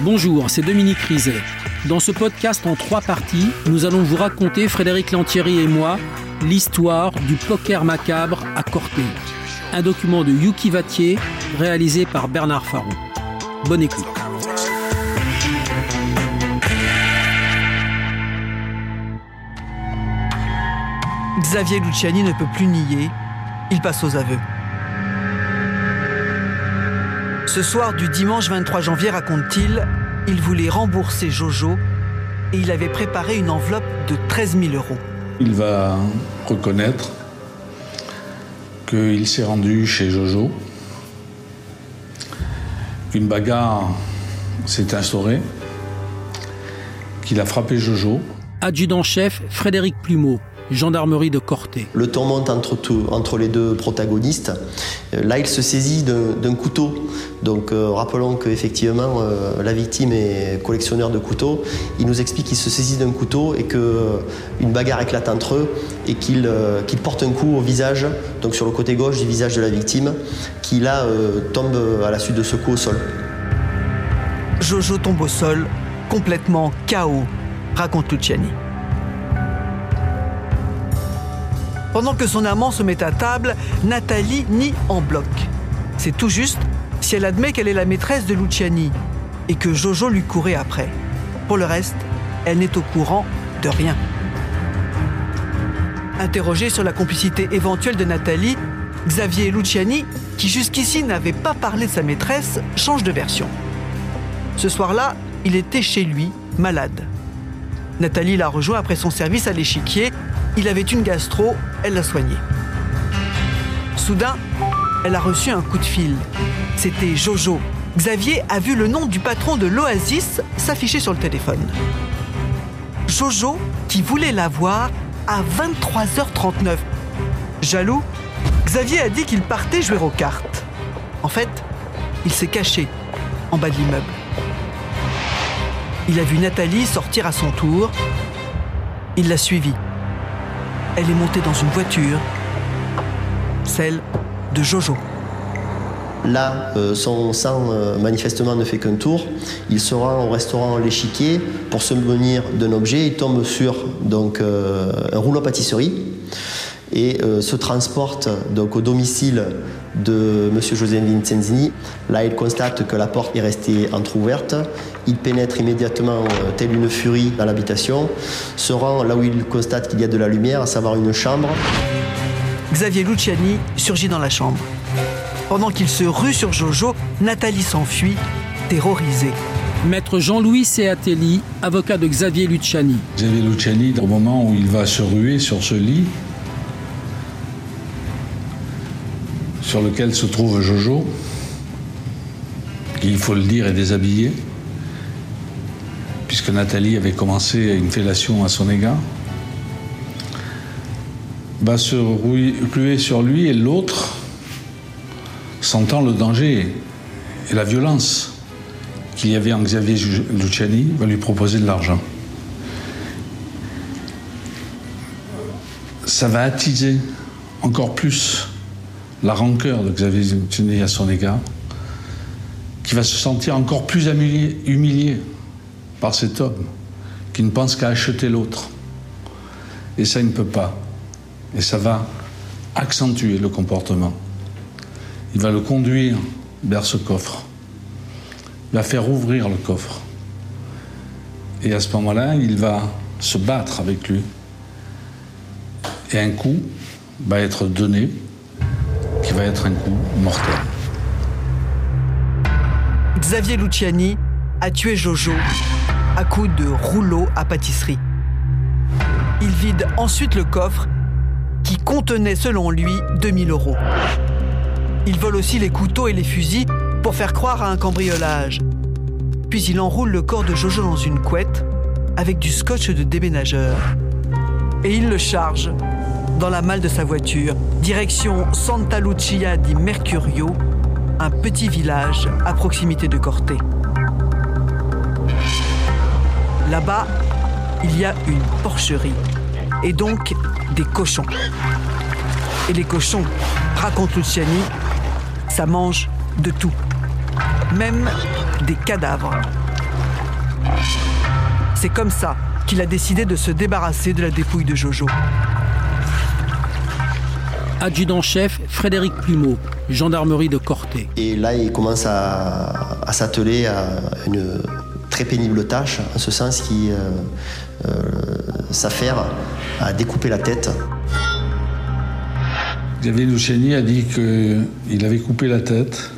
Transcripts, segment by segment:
Bonjour, c'est Dominique Rizet. Dans ce podcast en trois parties, nous allons vous raconter, Frédéric Lantieri et moi, l'histoire du poker macabre à Corté. Un document de Yuki Vatier réalisé par Bernard Farou. Bonne écoute. Xavier Luciani ne peut plus nier, il passe aux aveux. Ce soir du dimanche 23 janvier, raconte-t-il, il voulait rembourser Jojo et il avait préparé une enveloppe de 13 000 euros. Il va reconnaître qu'il s'est rendu chez Jojo, qu'une bagarre s'est instaurée, qu'il a frappé Jojo. Adjudant-chef Frédéric Plumeau, gendarmerie de Corté. Le temps monte entre, entre les deux protagonistes. Euh, là, il se saisit d'un couteau. Donc, euh, rappelons qu'effectivement, euh, la victime est collectionneur de couteaux. Il nous explique qu'il se saisit d'un couteau et qu'une bagarre éclate entre eux et qu'il porte un coup au visage, donc sur le côté gauche du visage de la victime, qui là tombe à la suite de ce coup au sol. Jojo tombe au sol, complètement KO, raconte Luciani. Pendant que son amant se met à table, Nathalie nie en bloc. C'est tout juste si elle admet qu'elle est la maîtresse de Luciani et que Jojo lui courait après. Pour le reste, elle n'est au courant de rien. Interrogé sur la complicité éventuelle de Nathalie, Xavier Luciani, qui jusqu'ici n'avait pas parlé de sa maîtresse, change de version. Ce soir-là, il était chez lui, malade. Nathalie l'a rejoint après son service à l'échiquier il avait une gastro, elle l'a soigné. Soudain, elle a reçu un coup de fil. C'était Jojo. Xavier a vu le nom du patron de l'Oasis s'afficher sur le téléphone. Jojo, qui voulait la voir à 23h39. Jaloux, Xavier a dit qu'il partait jouer aux cartes. En fait, il s'est caché en bas de l'immeuble. Il a vu Nathalie sortir à son tour. Il l'a suivie elle est montée dans une voiture, celle de Jojo. Là, euh, son sang euh, manifestement ne fait qu'un tour. Il se rend au restaurant L'Échiquier pour se munir d'un objet. Il tombe sur donc, euh, un rouleau pâtisserie et se transporte donc, au domicile de M. José Vincenzini. Là, il constate que la porte est restée entr'ouverte. Il pénètre immédiatement, tel une furie, dans l'habitation, se rend là où il constate qu'il y a de la lumière, à savoir une chambre. Xavier Luciani surgit dans la chambre. Pendant qu'il se rue sur Jojo, Nathalie s'enfuit, terrorisée. Maître Jean-Louis Seatelli, avocat de Xavier Luciani. Xavier Luciani, au moment où il va se ruer sur ce lit, sur lequel se trouve Jojo, qui, il faut le dire, est déshabillé, puisque Nathalie avait commencé une fellation à son égard, va se ruer sur lui et l'autre sentant le danger et la violence qu'il y avait en Xavier Luciani, va lui proposer de l'argent. Ça va attiser encore plus la rancœur de Xavier Luciani à son égard, qui va se sentir encore plus humilié, humilié par cet homme qui ne pense qu'à acheter l'autre. Et ça, il ne peut pas. Et ça va accentuer le comportement. Il va le conduire vers ce coffre. Il va faire ouvrir le coffre. Et à ce moment-là, il va se battre avec lui. Et un coup va être donné, être un coup mortel. Xavier Luciani a tué Jojo à coups de rouleau à pâtisserie. Il vide ensuite le coffre qui contenait selon lui 2000 euros. Il vole aussi les couteaux et les fusils pour faire croire à un cambriolage. Puis il enroule le corps de Jojo dans une couette avec du scotch de déménageur. Et il le charge dans la malle de sa voiture, direction Santa Lucia di Mercurio, un petit village à proximité de Corte. Là-bas, il y a une porcherie et donc des cochons. Et les cochons, raconte Luciani, ça mange de tout, même des cadavres. C'est comme ça qu'il a décidé de se débarrasser de la dépouille de Jojo. Adjudant-chef Frédéric Plumeau, gendarmerie de Corté. Et là, il commence à, à s'atteler à une très pénible tâche, en ce sens qui euh, euh, s'affaire à découper la tête. Xavier Luciani a dit qu'il avait coupé la tête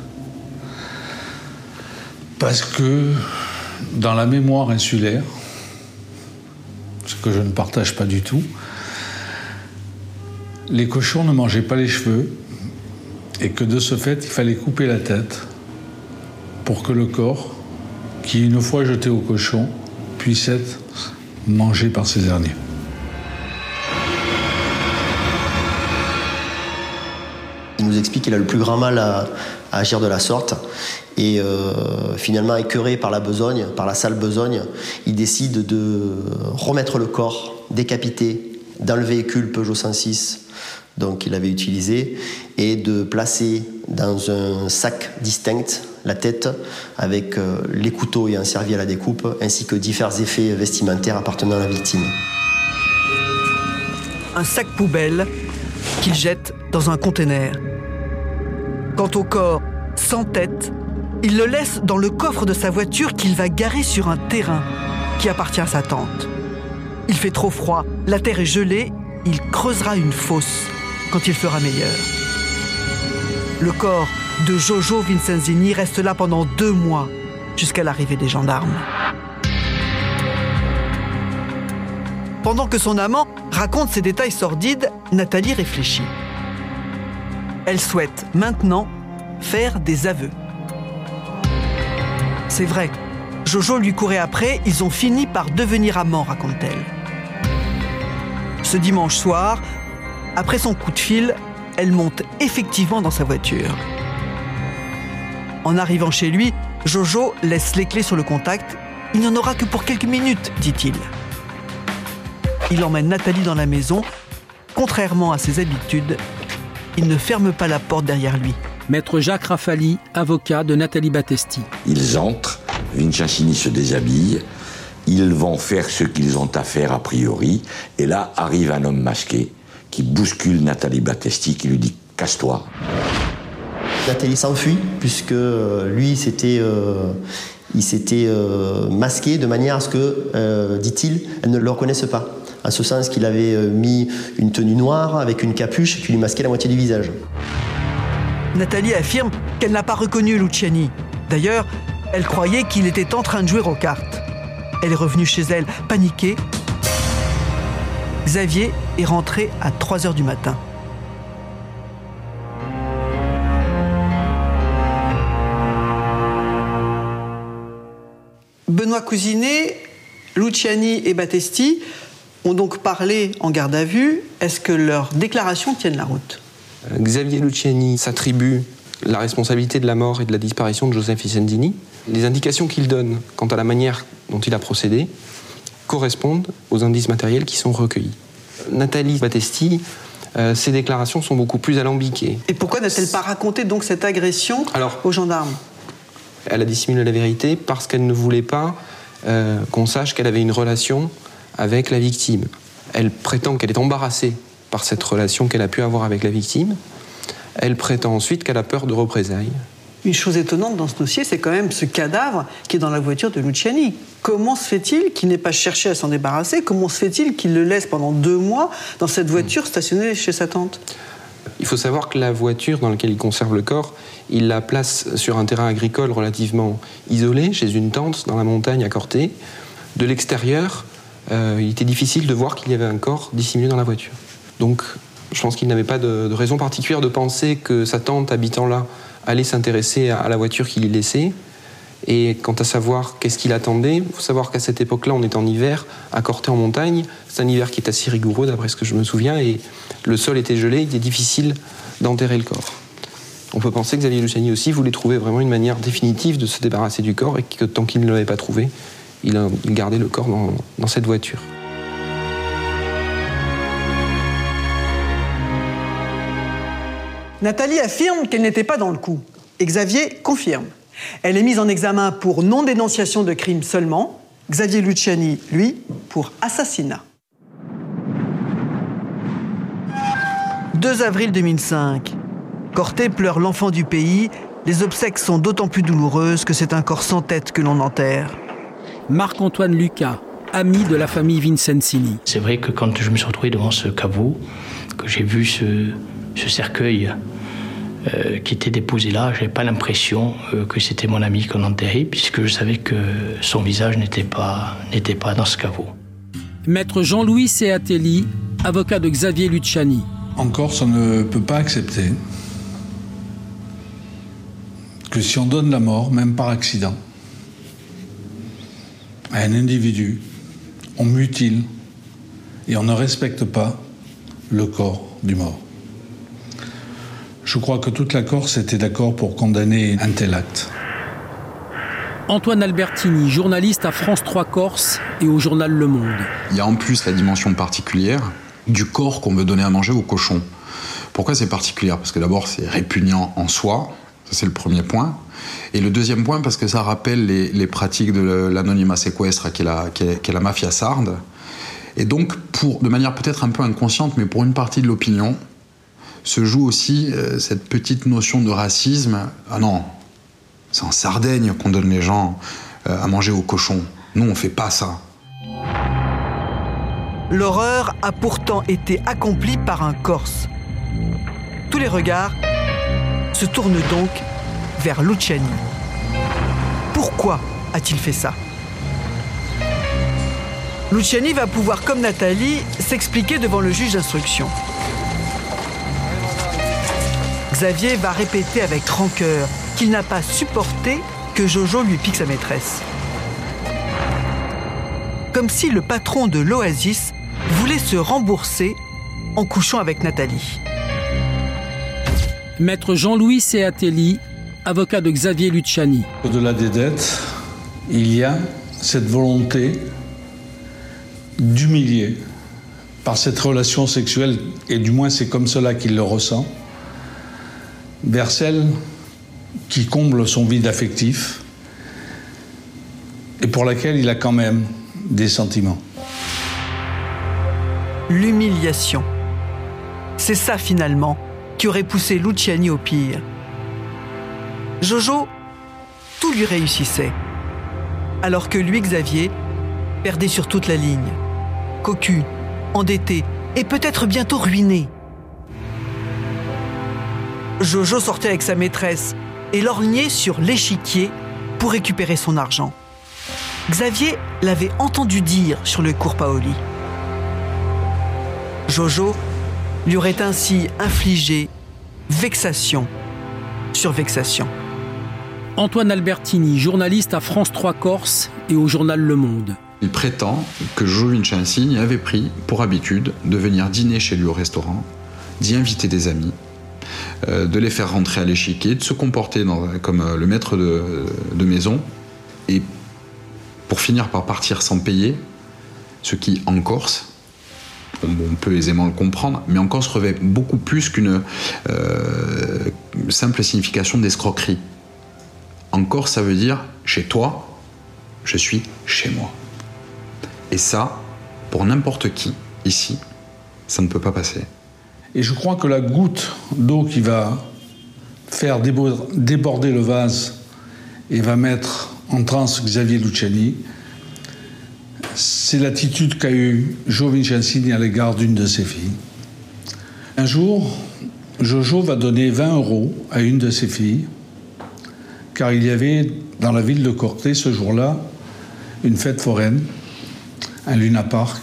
parce que dans la mémoire insulaire, ce que je ne partage pas du tout, les cochons ne mangeaient pas les cheveux et que de ce fait, il fallait couper la tête pour que le corps, qui une fois jeté au cochon, puisse être mangé par ces derniers. Il nous explique qu'il a le plus grand mal à, agir de la sorte. Et euh, finalement, écœuré par la besogne, par la sale besogne, il décide de remettre le corps décapité dans le véhicule Peugeot 106 donc qu'il avait utilisé et de placer dans un sac distinct la tête avec euh, les couteaux et un servi à la découpe ainsi que divers effets vestimentaires appartenant à la victime. Un sac poubelle qu'il jette dans un conteneur. Quant au corps sans tête, il le laisse dans le coffre de sa voiture qu'il va garer sur un terrain qui appartient à sa tante. Il fait trop froid, la terre est gelée, il creusera une fosse quand il fera meilleur. Le corps de Jojo Vincenzini reste là pendant deux mois, jusqu'à l'arrivée des gendarmes. Pendant que son amant raconte ces détails sordides, Nathalie réfléchit. Elle souhaite maintenant faire des aveux. C'est vrai, Jojo lui courait après, ils ont fini par devenir amants, raconte-t-elle. Ce dimanche soir, après son coup de fil, elle monte effectivement dans sa voiture. En arrivant chez lui, Jojo laisse les clés sur le contact. Il n'y en aura que pour quelques minutes, dit-il. Il emmène Nathalie dans la maison. Contrairement à ses habitudes, il ne ferme pas la porte derrière lui. Maître Jacques Rafali, avocat de Nathalie Battesti. Ils entrent, Vincenzini se déshabille, ils vont faire ce qu'ils ont à faire a priori, et là arrive un homme masqué qui bouscule Nathalie Battesti, qui lui dit Casse-toi. Nathalie s'enfuit, puisque euh, lui, c'était, euh, il s'était euh, masqué de manière à ce que, euh, dit-il, elle ne le reconnaisse pas. En ce sens qu'il avait euh, mis une tenue noire avec une capuche qui lui masquait la moitié du visage. Nathalie affirme qu'elle n'a pas reconnu Luciani. D'ailleurs, elle croyait qu'il était en train de jouer aux cartes. Elle est revenue chez elle, paniquée. Xavier est rentré à 3 heures du matin. Benoît Cousinet, Luciani et Battesti ont donc parlé en garde à vue. Est-ce que leurs déclarations tiennent la route? Xavier Luciani s'attribue la responsabilité de la mort et de la disparition de Joseph Vicendini. Les indications qu'il donne quant à la manière dont il a procédé correspondent aux indices matériels qui sont recueillis. Nathalie Battesti, euh, ses déclarations sont beaucoup plus alambiquées. Et pourquoi n'a-t-elle pas raconté donc cette agression Alors- aux gendarmes? Elle a dissimulé la vérité parce qu'elle ne voulait pas euh, qu'on sache qu'elle avait une relation avec la victime. Elle prétend qu'elle est embarrassée par cette relation qu'elle a pu avoir avec la victime. Elle prétend ensuite qu'elle a peur de représailles. Une chose étonnante dans ce dossier, c'est quand même ce cadavre qui est dans la voiture de Luciani. Comment se fait-il qu'il n'ait pas cherché à s'en débarrasser? Comment se fait-il qu'il le laisse pendant deux mois dans cette voiture stationnée chez sa tante? Il faut savoir que la voiture dans laquelle il conserve le corps, il la place sur un terrain agricole relativement isolé, chez une tente dans la montagne à Corté. De l'extérieur, euh, il était difficile de voir qu'il y avait un corps dissimulé dans la voiture. Donc, je pense qu'il n'avait pas de, raison particulière de penser que sa tante habitant là allait s'intéresser à, la voiture qu'il y laissait. Et quant à savoir qu'est-ce qu'il attendait, il faut savoir qu'à cette époque-là, on est en hiver, à Corté en montagne. C'est un hiver qui est assez rigoureux, d'après ce que je me souviens, et le sol était gelé, il est difficile d'enterrer le corps. On peut penser que Xavier Luciani aussi voulait trouver vraiment une manière définitive de se débarrasser du corps et que tant qu'il ne l'avait pas trouvé, il a gardé le corps dans cette voiture. Nathalie affirme qu'elle n'était pas dans le coup. Et Xavier confirme. Elle est mise en examen pour non-dénonciation de crime seulement. Xavier Luciani, lui, pour assassinat. 2 avril 2005. Corté pleure l'enfant du pays. Les obsèques sont d'autant plus douloureuses que c'est un corps sans tête que l'on enterre. Marc-Antoine Lucas, ami de la famille Vincenzini. C'est vrai que quand je me suis retrouvé devant ce caveau, que j'ai vu ce, ce cercueil euh, qui était déposé là, je n'avais pas l'impression euh, que c'était mon ami qu'on enterrait, puisque je savais que son visage n'était pas, n'était pas dans ce caveau. Maître Jean-Louis Seatelli, avocat de Xavier Luciani. En Corse, on ne peut pas accepter que si on donne la mort, même par accident, à un individu, on mutile et on ne respecte pas le corps du mort. Je crois que toute la Corse était d'accord pour condamner un tel acte. Antoine Albertini, journaliste à France 3 Corse et au journal Le Monde. Il y a en plus la dimension particulière du corps qu'on veut donner à manger aux cochons. Pourquoi c'est particulier Parce que d'abord c'est répugnant en soi, ça c'est le premier point. Et le deuxième point parce que ça rappelle les, les pratiques de l'anonymat séquestre qui est, la, qui, est, qui est la mafia sarde. Et donc, pour, de manière peut-être un peu inconsciente, mais pour une partie de l'opinion, se joue aussi euh, cette petite notion de racisme. Ah non, c'est en Sardaigne qu'on donne les gens euh, à manger aux cochons. Nous, on fait pas ça. L'horreur a pourtant été accomplie par un Corse. Tous les regards se tournent donc vers Luciani. Pourquoi a-t-il fait ça? Luciani va pouvoir, comme Nathalie, s'expliquer devant le juge d'instruction. Xavier va répéter avec rancœur qu'il n'a pas supporté que Jojo lui pique sa maîtresse. Comme si le patron de l'Oasis voulait se rembourser en couchant avec Nathalie. Maître Jean-Louis Seatelli, avocat de Xavier Luciani. Au-delà des dettes, il y a cette volonté d'humilier par cette relation sexuelle, et du moins c'est comme cela qu'il le ressent, vers celle qui comble son vide affectif et pour laquelle il a quand même des sentiments. L'humiliation. C'est ça finalement qui aurait poussé Luciani au pire. Jojo, tout lui réussissait. Alors que lui, Xavier, perdait sur toute la ligne. Cocu, endetté et peut-être bientôt ruiné. Jojo sortait avec sa maîtresse et lorgnait sur l'échiquier pour récupérer son argent. Xavier l'avait entendu dire sur le cours Paoli. Jojo lui aurait ainsi infligé vexation sur vexation. Antoine Albertini, journaliste à France 3 Corse et au journal Le Monde. Il prétend que Joe Vincenzi avait pris pour habitude de venir dîner chez lui au restaurant, d'y inviter des amis, euh, de les faire rentrer à l'échiquier, de se comporter comme euh, le maître de, maison, et pour finir par partir sans payer, ce qui en Corse, on peut aisément le comprendre, mais en Corse revêt beaucoup plus qu'une euh, simple signification d'escroquerie. En Corse, ça veut dire chez toi, je suis chez moi. Et ça, pour n'importe qui, ici, ça ne peut pas passer. Et je crois que la goutte d'eau qui va faire déborder le vase et va mettre en transe Xavier Luciani, c'est l'attitude qu'a eue Joe Vincenzini à l'égard d'une de ses filles. Un jour, Jojo va donner 20 euros à une de ses filles, car il y avait dans la ville de Corté ce jour-là une fête foraine, un Luna Park.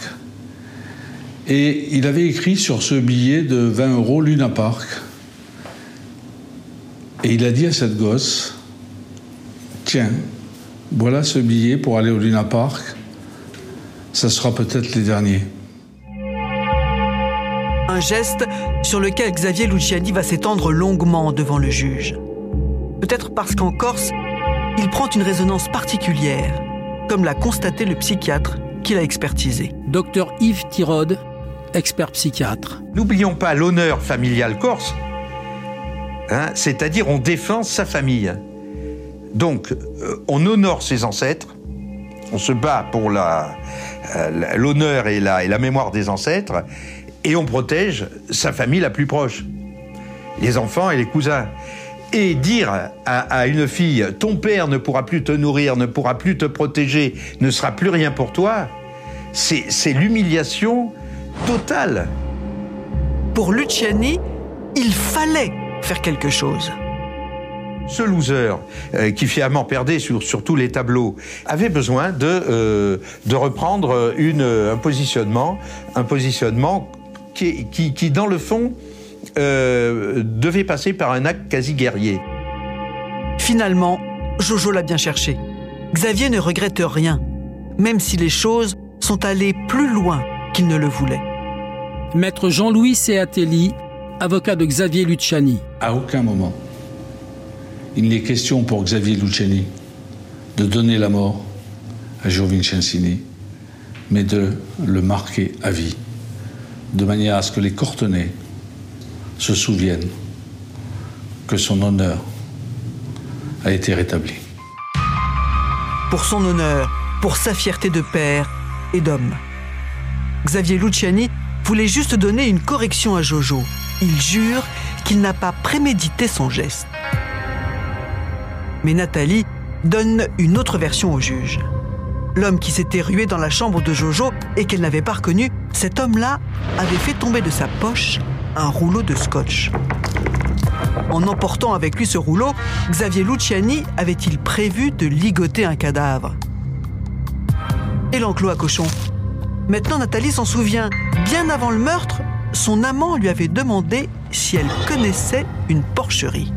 Et il avait écrit sur ce billet de 20 euros Luna Park. Et il a dit à cette gosse Tiens, voilà ce billet pour aller au Luna Park. Ça sera peut-être les derniers. Un geste sur lequel Xavier Luciani va s'étendre longuement devant le juge. Peut-être parce qu'en Corse, il prend une résonance particulière, comme l'a constaté le psychiatre qui l'a expertisé. Docteur Yves Tirode, expert psychiatre. N'oublions pas l'honneur familial corse, hein, c'est-à-dire on défend sa famille. Donc, euh, on honore ses ancêtres, on se bat pour euh, l'honneur et la, mémoire des ancêtres, et on protège sa famille la plus proche, les enfants et les cousins. Et dire à, une fille, ton père ne pourra plus te nourrir, ne pourra plus te protéger, ne sera plus rien pour toi, c'est l'humiliation totale. Pour Luciani, il fallait faire quelque chose. Ce loser, euh, qui finalement perdait sur, sur, tous les tableaux, avait besoin de, euh, de reprendre une, un positionnement, un positionnement qui, qui, qui dans le fond, euh, devait passer par un acte quasi guerrier. Finalement, Jojo l'a bien cherché. Xavier ne regrette rien, même si les choses sont allées plus loin qu'il ne le voulait. Maître Jean-Louis Seatelli, avocat de Xavier Luciani. À aucun moment, il n'est question pour Xavier Luciani de donner la mort à Gio Vincenzini, mais de le marquer à vie, de manière à ce que les Cortenais se souviennent que son honneur a été rétabli. Pour son honneur, pour sa fierté de père et d'homme. Xavier Luciani voulait juste donner une correction à Jojo. Il jure qu'il n'a pas prémédité son geste. Mais Nathalie donne une autre version au juge. L'homme qui s'était rué dans la chambre de Jojo et qu'elle n'avait pas reconnu, cet homme-là avait fait tomber de sa poche un rouleau de scotch. En emportant avec lui ce rouleau, Xavier Luciani avait-il prévu de ligoter un cadavre? Et l'enclos à cochon? Maintenant, Nathalie s'en souvient. Bien avant le meurtre, son amant lui avait demandé si elle connaissait une porcherie.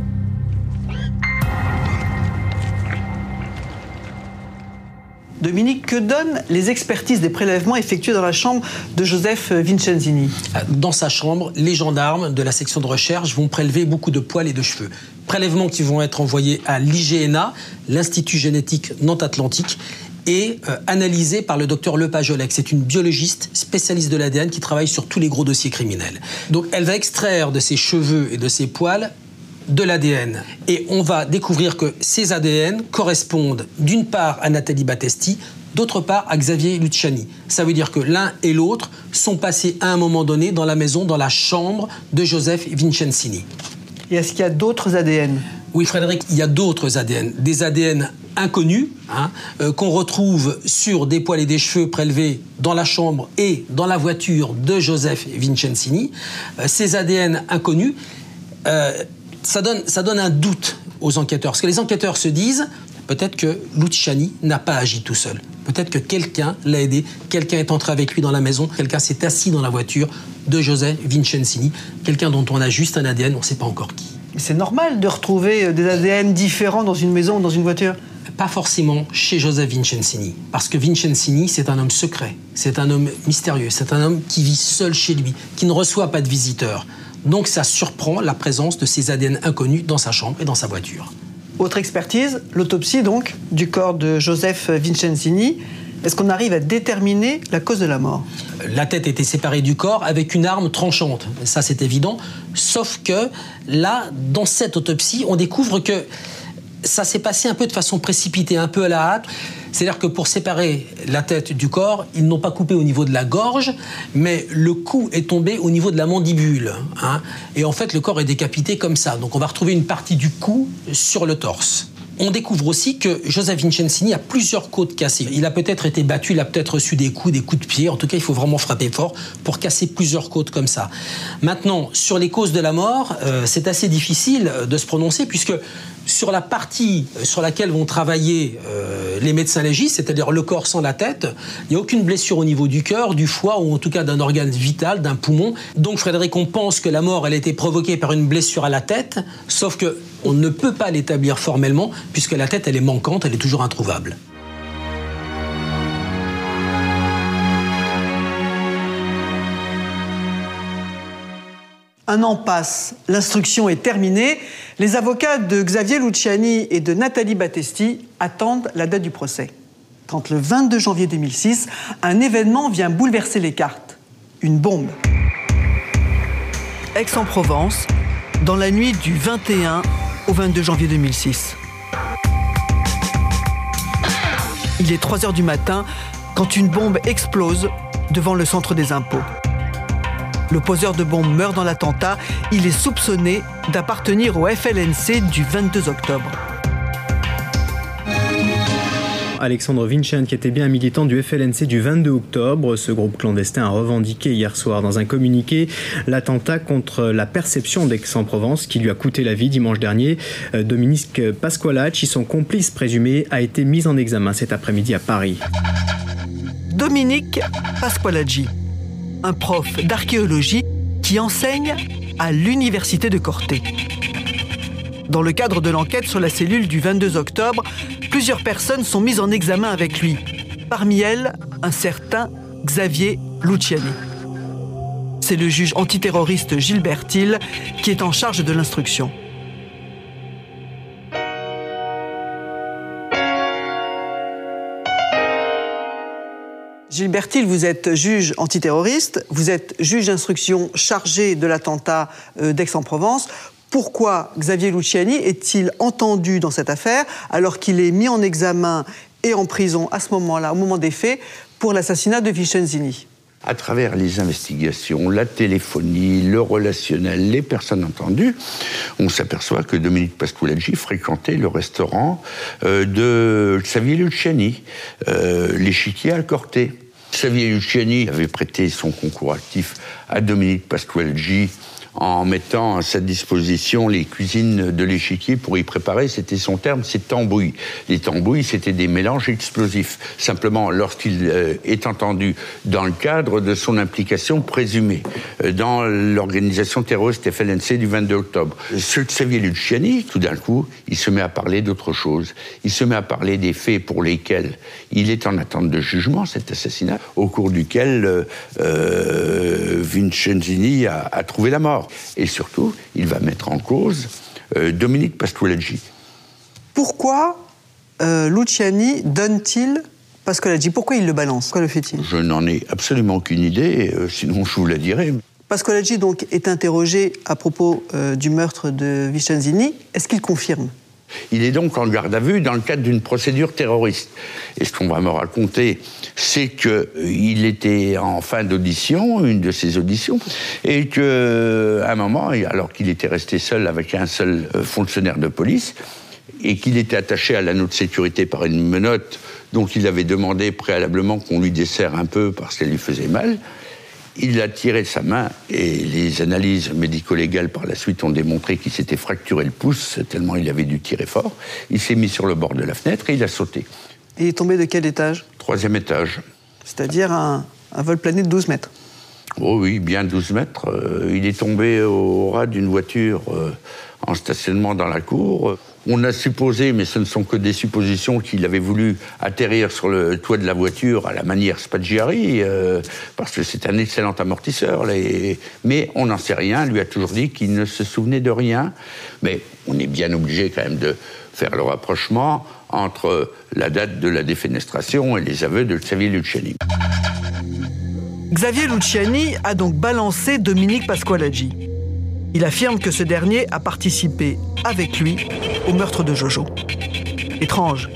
Dominique, que donnent les expertises des prélèvements effectués dans la chambre de Joseph Vincenzini Dans sa chambre, les gendarmes de la section de recherche vont prélever beaucoup de poils et de cheveux. Prélèvements qui vont être envoyés à l'IGNA, l'Institut génétique Nantes-Atlantique, et euh, analysés par le docteur Lepajolec. C'est une biologiste spécialiste de l'ADN qui travaille sur tous les gros dossiers criminels. Donc elle va extraire de ses cheveux et de ses poils de l'ADN. Et on va découvrir que ces ADN correspondent d'une part à Nathalie Battesti, d'autre part à Xavier Luciani. Ça veut dire que l'un et l'autre sont passés à un moment donné dans la maison, dans la chambre de Joseph Vincenzini. Et est-ce qu'il y a d'autres ADN Oui, Frédéric, il y a d'autres ADN. Des ADN inconnus hein, euh, qu'on retrouve sur des poils et des cheveux prélevés dans la chambre et dans la voiture de Joseph Vincenzini. Euh, ces ADN inconnus. Euh, ça donne, ça donne un doute aux enquêteurs. Parce que les enquêteurs se disent, peut-être que Luciani n'a pas agi tout seul. Peut-être que quelqu'un l'a aidé, quelqu'un est entré avec lui dans la maison, quelqu'un s'est assis dans la voiture de José Vincenzini, quelqu'un dont on a juste un ADN, on ne sait pas encore qui. C'est normal de retrouver des ADN différents dans une maison ou dans une voiture pas forcément chez Joseph Vincenzini, parce que Vincenzini, c'est un homme secret, c'est un homme mystérieux, c'est un homme qui vit seul chez lui, qui ne reçoit pas de visiteurs. Donc ça surprend la présence de ces ADN inconnus dans sa chambre et dans sa voiture. Autre expertise, l'autopsie donc du corps de Joseph Vincenzini. Est-ce qu'on arrive à déterminer la cause de la mort? La tête était séparée du corps avec une arme tranchante, ça c'est évident. Sauf que là, dans cette autopsie, on découvre que ça s'est passé un peu de façon précipitée, un peu à la hâte. C'est-à-dire que pour séparer la tête du corps, ils n'ont pas coupé au niveau de la gorge, mais le coup est tombé au niveau de la mandibule. Hein. Et en fait, le corps est décapité comme ça. Donc on va retrouver une partie du cou sur le torse on découvre aussi que Joseph Vincenzini a plusieurs côtes cassées. Il a peut-être été battu, il a peut-être reçu des coups, des coups de pied. En tout cas, il faut vraiment frapper fort pour casser plusieurs côtes comme ça. Maintenant, sur les causes de la mort, euh, c'est assez difficile de se prononcer puisque sur la partie euh, sur laquelle vont travailler euh, les médecins légistes, c'est-à-dire le corps sans la tête, il n'y a aucune blessure au niveau du cœur, du foie ou en tout cas d'un organe vital, d'un poumon. Donc Frédéric, on pense que la mort, elle a été provoquée par une blessure à la tête, sauf que on ne peut pas l'établir formellement puisque la tête, elle est manquante, elle est toujours introuvable. Un an passe, l'instruction est terminée. Les avocats de Xavier Luciani et de Nathalie Battesti attendent la date du procès. Quand le 22 janvier 2006, un événement vient bouleverser les cartes. Une bombe. Aix-en-Provence, dans la nuit du 21 au 22 janvier 2006. Il est 3 heures du matin quand une bombe explose devant le centre des impôts. Le poseur de bombe meurt dans l'attentat. Il est soupçonné d'appartenir au FLNC du 22 octobre. Alexandre Vincent, qui était bien un militant du FLNC du 22 octobre. Ce groupe clandestin a revendiqué hier soir dans un communiqué l'attentat contre la perception d'Aix-en-Provence qui lui a coûté la vie dimanche dernier. Euh, Dominique Pasqualacci, son complice présumé, a été mis en examen cet après-midi à Paris. Dominique Pasqualaggi, un prof d'archéologie qui enseigne à l'université de Corté. Dans le cadre de l'enquête sur la cellule du 22 octobre, plusieurs personnes sont mises en examen avec lui. Parmi elles, un certain Xavier Luciani. C'est le juge antiterroriste Gilbert Thiel qui est en charge de l'instruction. Gilbert Thiel, vous êtes juge antiterroriste, vous êtes juge d'instruction chargé de l'attentat euh, d'Aix-en-Provence. Pourquoi Xavier Luciani est-il entendu dans cette affaire alors qu'il est mis en examen et en prison à ce moment-là, au moment des faits, pour l'assassinat de Vicenzini à travers les investigations, la téléphonie, le relationnel, les personnes entendues, on s'aperçoit que Dominique Pasqualaggi fréquentait le restaurant euh, de Xavier Luciani, euh, l'échiquier à Corté. Xavier Luciani avait prêté son concours actif à Dominique Pasqualaggi en mettant à sa disposition les cuisines de l'échiquier pour y préparer, c'était son terme, c'est tambouilles. Les tambouilles, c'était des mélanges explosifs. Simplement, lorsqu'il euh, est entendu dans le cadre de son implication présumée euh, dans l'organisation terroriste FLNC du 22 octobre. Ce Xavier Luciani, tout d'un coup, il se met à parler d'autre chose. Il se met à parler des faits pour lesquels il est en attente de jugement, cet assassinat, au cours duquel euh, euh Vincenzini a, a trouvé la mort. Et surtout, il va mettre en cause euh, Dominique Pasqualaggi. Pourquoi euh, Luciani donne-t-il Pasqualaggi Pourquoi il le balance? Pourquoi le fait-il? Je n'en ai absolument aucune idée, euh, sinon je vous la dirai. Pasqualaggi donc est interrogé à propos du meurtre de Vicenzini. Est-ce qu'il confirme? Il est donc en garde à vue dans le cadre d'une procédure terroriste. Et ce qu'on va me raconter, c'est qu'il était en fin d'audition, une de ses auditions, et qu'à un moment, alors qu'il était resté seul avec un seul euh, fonctionnaire de police, et qu'il était attaché à l'anneau de sécurité par une menotte, donc il avait demandé préalablement qu'on lui desserre un peu parce qu'elle lui faisait mal, il a tiré sa main et les analyses médico-légales par la suite ont démontré qu'il s'était fracturé le pouce tellement il avait dû tirer fort. Il s'est mis sur le bord de la fenêtre et il a sauté. Et il est tombé de quel étage? Troisième étage. C'est-à-dire un, vol plané de 12 mètres Oh oui, bien 12 mètres. Euh, il est tombé au ras d'une voiture euh, en stationnement dans la cour. On a supposé, mais ce ne sont que des suppositions, qu'il avait voulu atterrir sur le toit de la voiture à la manière Spaggiari, euh, parce que c'est un excellent amortisseur. Mais on n'en sait rien. Lui a toujours dit qu'il ne se souvenait de rien. Mais on est bien obligé quand même de faire le rapprochement entre la date de la défenestration et les aveux de Xavier Luciani. Xavier Luciani a donc balancé Dominique Pasqualaggi. Il affirme que ce dernier a participé avec lui au meurtre de Jojo. Étrange.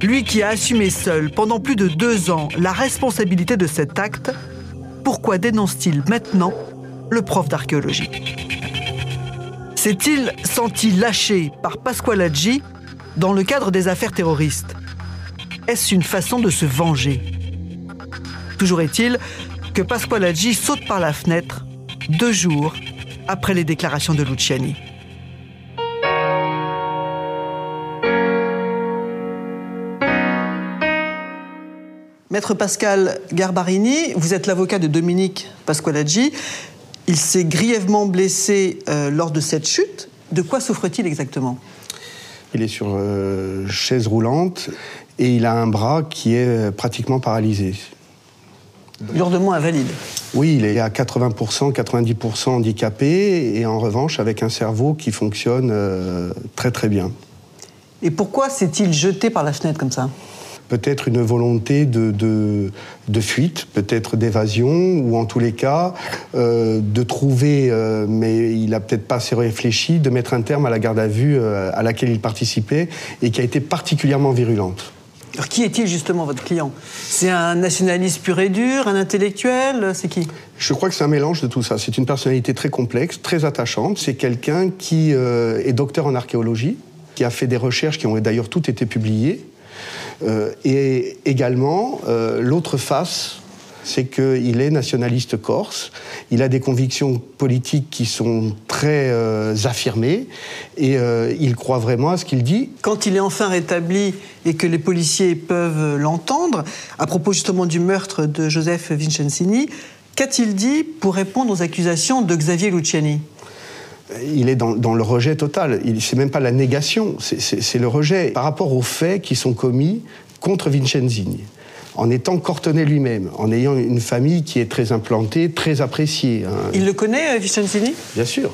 Lui qui a assumé seul pendant plus de deux ans la responsabilité de cet acte, pourquoi dénonce-t-il maintenant le prof d'archéologie? S'est-il senti lâché par Pasqualaggi dans le cadre des affaires terroristes? Est-ce une façon de se venger? Toujours est-il que Pasqualaggi saute par la fenêtre deux jours après les déclarations de Luciani. Maître Pascal Garbarini, vous êtes l'avocat de Dominique Pasqualaggi. Il s'est grièvement blessé euh, lors de cette chute. De quoi souffre-t-il exactement? Il est sur euh, chaise roulante et il a un bras qui est euh, pratiquement paralysé. Lourdement invalide. Oui, il est à 80%, 90% handicapé et en revanche avec un cerveau qui fonctionne euh, très très bien. Et pourquoi s'est-il jeté par la fenêtre comme ça? Peut-être une volonté de, de, de fuite, peut-être d'évasion, ou en tous les cas, euh, de trouver, euh, mais il n'a peut-être pas assez réfléchi, de mettre un terme à la garde à vue à laquelle il participait et qui a été particulièrement virulente. Alors qui est-il justement votre client? C'est un nationaliste pur et dur, un intellectuel? C'est qui? Je crois que c'est un mélange de tout ça. C'est une personnalité très complexe, très attachante. C'est quelqu'un qui euh, est docteur en archéologie, qui a fait des recherches qui ont d'ailleurs toutes été publiées. Euh, et également, euh, l'autre face, c'est qu'il est nationaliste corse. Il a des convictions politiques qui sont très euh, affirmées et euh, il croit vraiment à ce qu'il dit. Quand il est enfin rétabli et que les policiers peuvent l'entendre, à propos justement du meurtre de Joseph Vincenzini, qu'a-t-il dit pour répondre aux accusations de Xavier Luciani? Il est dans, dans, le rejet total. C'est même pas la négation, c'est le rejet par rapport aux faits qui sont commis contre Vincenzini en étant cortonné lui-même, en ayant une famille qui est très implantée, très appréciée. Hein. Il le connaît, Vincenzini? Bien sûr.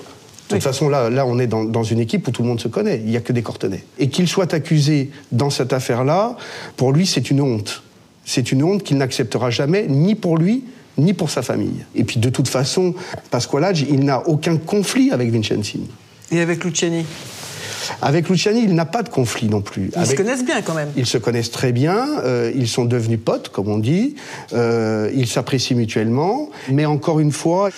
De toute façon, là, là, on est dans, dans, une équipe où tout le monde se connaît. Il n'y a que des cortonnés. Et qu'il soit accusé dans cette affaire-là, pour lui, c'est une honte. C'est une honte qu'il n'acceptera jamais, ni pour lui, ni pour sa famille. Et puis, de toute façon, Pasqualaggi, il n'a aucun conflit avec Vincenzini. Et avec Luciani? Avec Luciani, il n'a pas de conflit non plus. Ils avec... se connaissent bien quand même. Ils se connaissent très bien, euh, ils sont devenus potes, comme on dit, euh, ils s'apprécient mutuellement, mais encore une fois,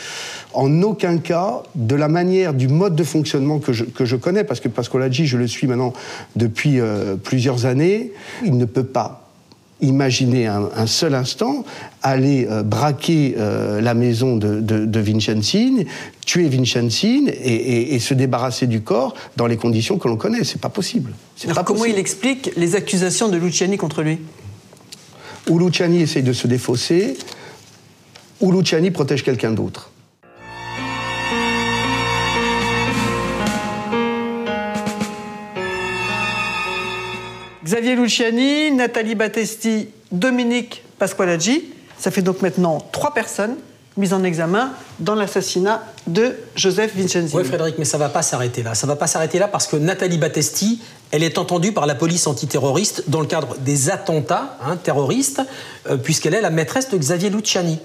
en aucun cas, de la manière, du mode de fonctionnement que je, que je connais, parce que Pascolaggi, je le suis maintenant depuis euh, plusieurs années, il ne peut pas imaginer un, un, seul instant aller euh, braquer euh, la maison de, de, de Vincenzine, tuer Vincenzine et, et, et, se débarrasser du corps dans les conditions que l'on connaît. C'est pas possible. Alors pas comment possible. il explique les accusations de Luciani contre lui? Ou Luciani essaye de se défausser, ou Luciani protège quelqu'un d'autre. Xavier Luciani, Nathalie Battesti, Dominique Pasqualaggi. Ça fait donc maintenant trois personnes mises en examen dans l'assassinat de Joseph Vincenzini. Oui, Frédéric, mais ça ne va pas s'arrêter là. Ça ne va pas s'arrêter là parce que Nathalie Battesti, elle est entendue par la police antiterroriste dans le cadre des attentats hein, terroristes, euh, puisqu'elle est la maîtresse de Xavier Luciani.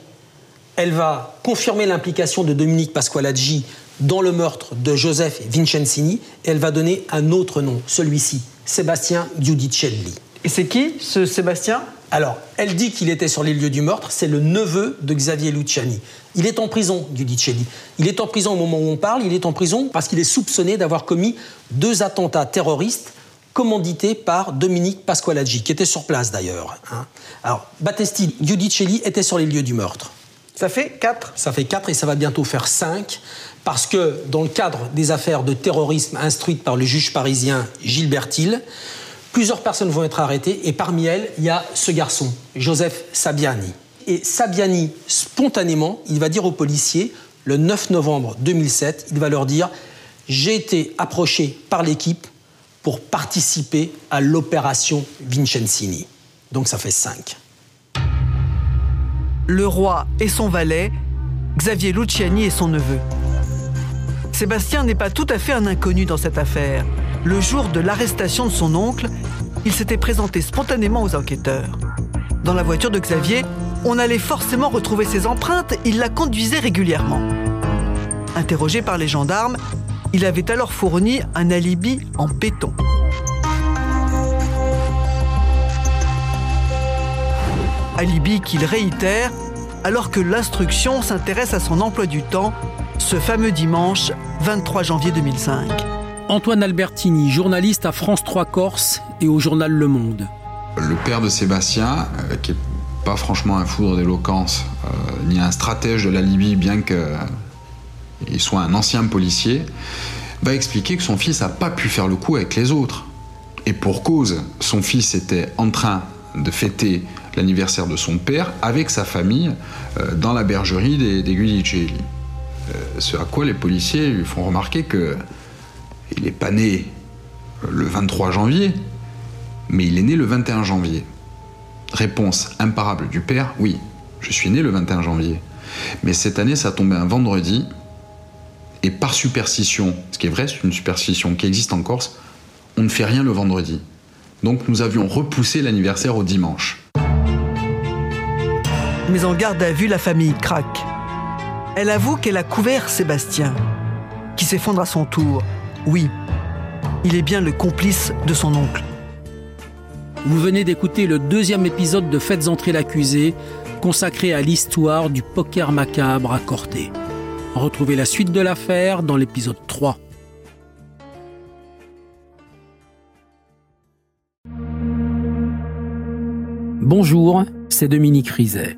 Elle va confirmer l'implication de Dominique Pasqualaggi dans le meurtre de Joseph Vincenzini et elle va donner un autre nom, celui-ci, Sébastien Giudicelli. Et c'est qui ce Sébastien? Alors, elle dit qu'il était sur les lieux du meurtre, c'est le neveu de Xavier Luciani. Il est en prison, Giudicelli. Il est en prison au moment où on parle, il est en prison parce qu'il est soupçonné d'avoir commis deux attentats terroristes commandités par Dominique Pasqualaggi, qui était sur place d'ailleurs. Hein. Alors, Battesti Giudicelli était sur les lieux du meurtre. Ça fait 4 Ça fait 4 et ça va bientôt faire 5 parce que dans le cadre des affaires de terrorisme instruites par le juge parisien Gilbert Hill, plusieurs personnes vont être arrêtées et parmi elles, il y a ce garçon, Joseph Sabiani. Et Sabiani, spontanément, il va dire aux policiers, le 9 novembre 2007, il va leur dire J'ai été approché par l'équipe pour participer à l'opération Vincenzini. Donc ça fait 5. Le roi et son valet, Xavier Luciani et son neveu. Sébastien n'est pas tout à fait un inconnu dans cette affaire. Le jour de l'arrestation de son oncle, il s'était présenté spontanément aux enquêteurs. Dans la voiture de Xavier, on allait forcément retrouver ses empreintes, il la conduisait régulièrement. Interrogé par les gendarmes, il avait alors fourni un alibi en béton. Alibi qu'il réitère alors que l'instruction s'intéresse à son emploi du temps ce fameux dimanche 23 janvier 2005. Antoine Albertini, journaliste à France 3 Corse et au journal Le Monde. Le père de Sébastien, euh, qui n'est pas franchement un foudre d'éloquence, euh, ni un stratège de la Libye, bien qu'il soit un ancien policier, va expliquer que son fils n'a pas pu faire le coup avec les autres. Et pour cause, son fils était en train de fêter l'anniversaire de son père avec sa famille euh, dans la bergerie des, des Guidicelli. Euh, ce à quoi les policiers lui font remarquer que il n'est pas né le 23 janvier, mais il est né le 21 janvier. Réponse imparable du père, oui, je suis né le 21 janvier. Mais cette année, ça tombé un vendredi, et par superstition, ce qui est vrai, c'est une superstition qui existe en Corse, on ne fait rien le vendredi. Donc nous avions repoussé l'anniversaire au dimanche. Mais en garde à vue, la famille craque. Elle avoue qu'elle a couvert Sébastien, qui s'effondre à son tour. Oui, il est bien le complice de son oncle. Vous venez d'écouter le deuxième épisode de Faites entrer l'accusé, consacré à l'histoire du poker macabre à Corté. Retrouvez la suite de l'affaire dans l'épisode 3. Bonjour, c'est Dominique Rizet.